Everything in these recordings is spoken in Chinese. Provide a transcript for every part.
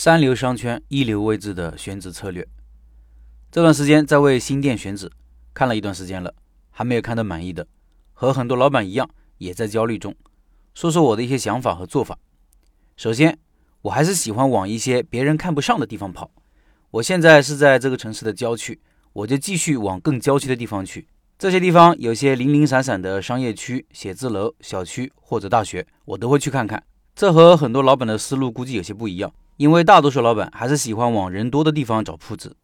三流商圈一流位置的选址策略。这段时间在为新店选址，看了一段时间了，还没有看到满意的，和很多老板一样，也在焦虑中。说说我的一些想法和做法。首先，我还是喜欢往一些别人看不上的地方跑。我现在是在这个城市的郊区，我就继续往更郊区的地方去。这些地方有些零零散散的商业区、写字楼、小区或者大学，我都会去看看。这和很多老板的思路估计有些不一样。因为大多数老板还是喜欢往人多的地方找铺子。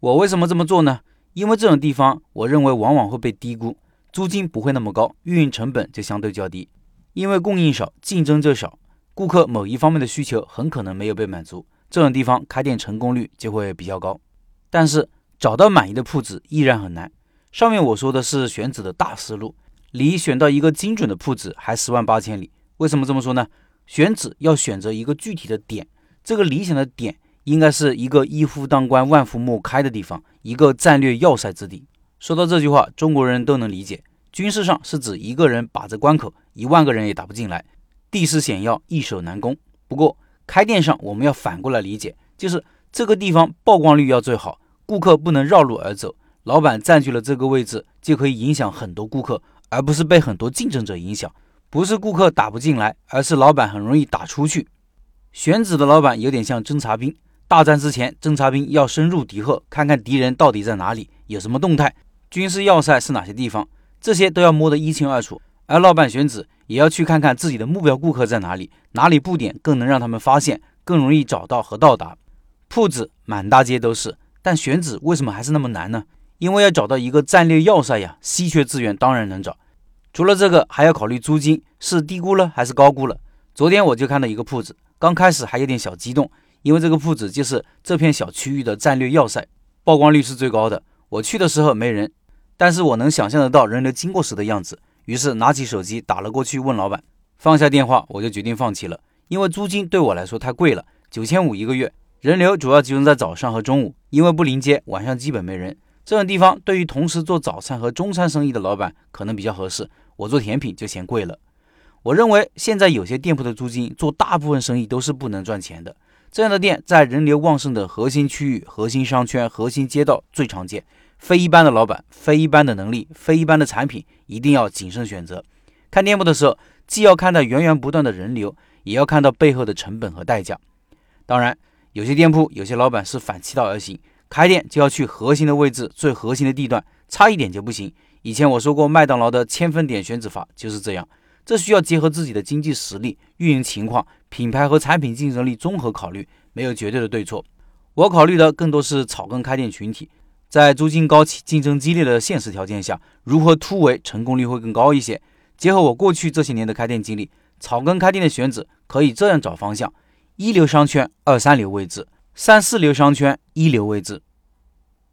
我为什么这么做呢？因为这种地方，我认为往往会被低估，租金不会那么高，运营成本就相对较低。因为供应少，竞争就少，顾客某一方面的需求很可能没有被满足，这种地方开店成功率就会比较高。但是找到满意的铺子依然很难。上面我说的是选址的大思路，离选到一个精准的铺子还十万八千里。为什么这么说呢？选址要选择一个具体的点。这个理想的点应该是一个一夫当关万夫莫开的地方，一个战略要塞之地。说到这句话，中国人都能理解。军事上是指一个人把着关口，一万个人也打不进来，地势险要，易守难攻。不过开店上我们要反过来理解，就是这个地方曝光率要最好，顾客不能绕路而走，老板占据了这个位置就可以影响很多顾客，而不是被很多竞争者影响。不是顾客打不进来，而是老板很容易打出去。选址的老板有点像侦察兵，大战之前，侦察兵要深入敌后，看看敌人到底在哪里，有什么动态，军事要塞是哪些地方，这些都要摸得一清二楚。而老板选址也要去看看自己的目标顾客在哪里，哪里布点更能让他们发现，更容易找到和到达。铺子满大街都是，但选址为什么还是那么难呢？因为要找到一个战略要塞呀，稀缺资源当然能找，除了这个，还要考虑租金是低估了还是高估了。昨天我就看到一个铺子。刚开始还有点小激动，因为这个铺子就是这片小区域的战略要塞，曝光率是最高的。我去的时候没人，但是我能想象得到人流经过时的样子。于是拿起手机打了过去，问老板。放下电话，我就决定放弃了，因为租金对我来说太贵了，九千五一个月。人流主要集中在早上和中午，因为不临街，晚上基本没人。这种地方对于同时做早餐和中餐生意的老板可能比较合适。我做甜品就嫌贵了。我认为现在有些店铺的租金做大部分生意都是不能赚钱的。这样的店在人流旺盛的核心区域、核心商圈、核心街道最常见。非一般的老板、非一般的能力、非一般的产品，一定要谨慎选择。看店铺的时候，既要看到源源不断的人流，也要看到背后的成本和代价。当然，有些店铺、有些老板是反其道而行，开店就要去核心的位置、最核心的地段，差一点就不行。以前我说过，麦当劳的千分点选址法就是这样。这需要结合自己的经济实力、运营情况、品牌和产品竞争力综合考虑，没有绝对的对错。我考虑的更多是草根开店群体，在租金高企、竞争激烈的现实条件下，如何突围成功率会更高一些。结合我过去这些年的开店经历，草根开店的选址可以这样找方向：一流商圈、二三流位置，三四流商圈、一流位置。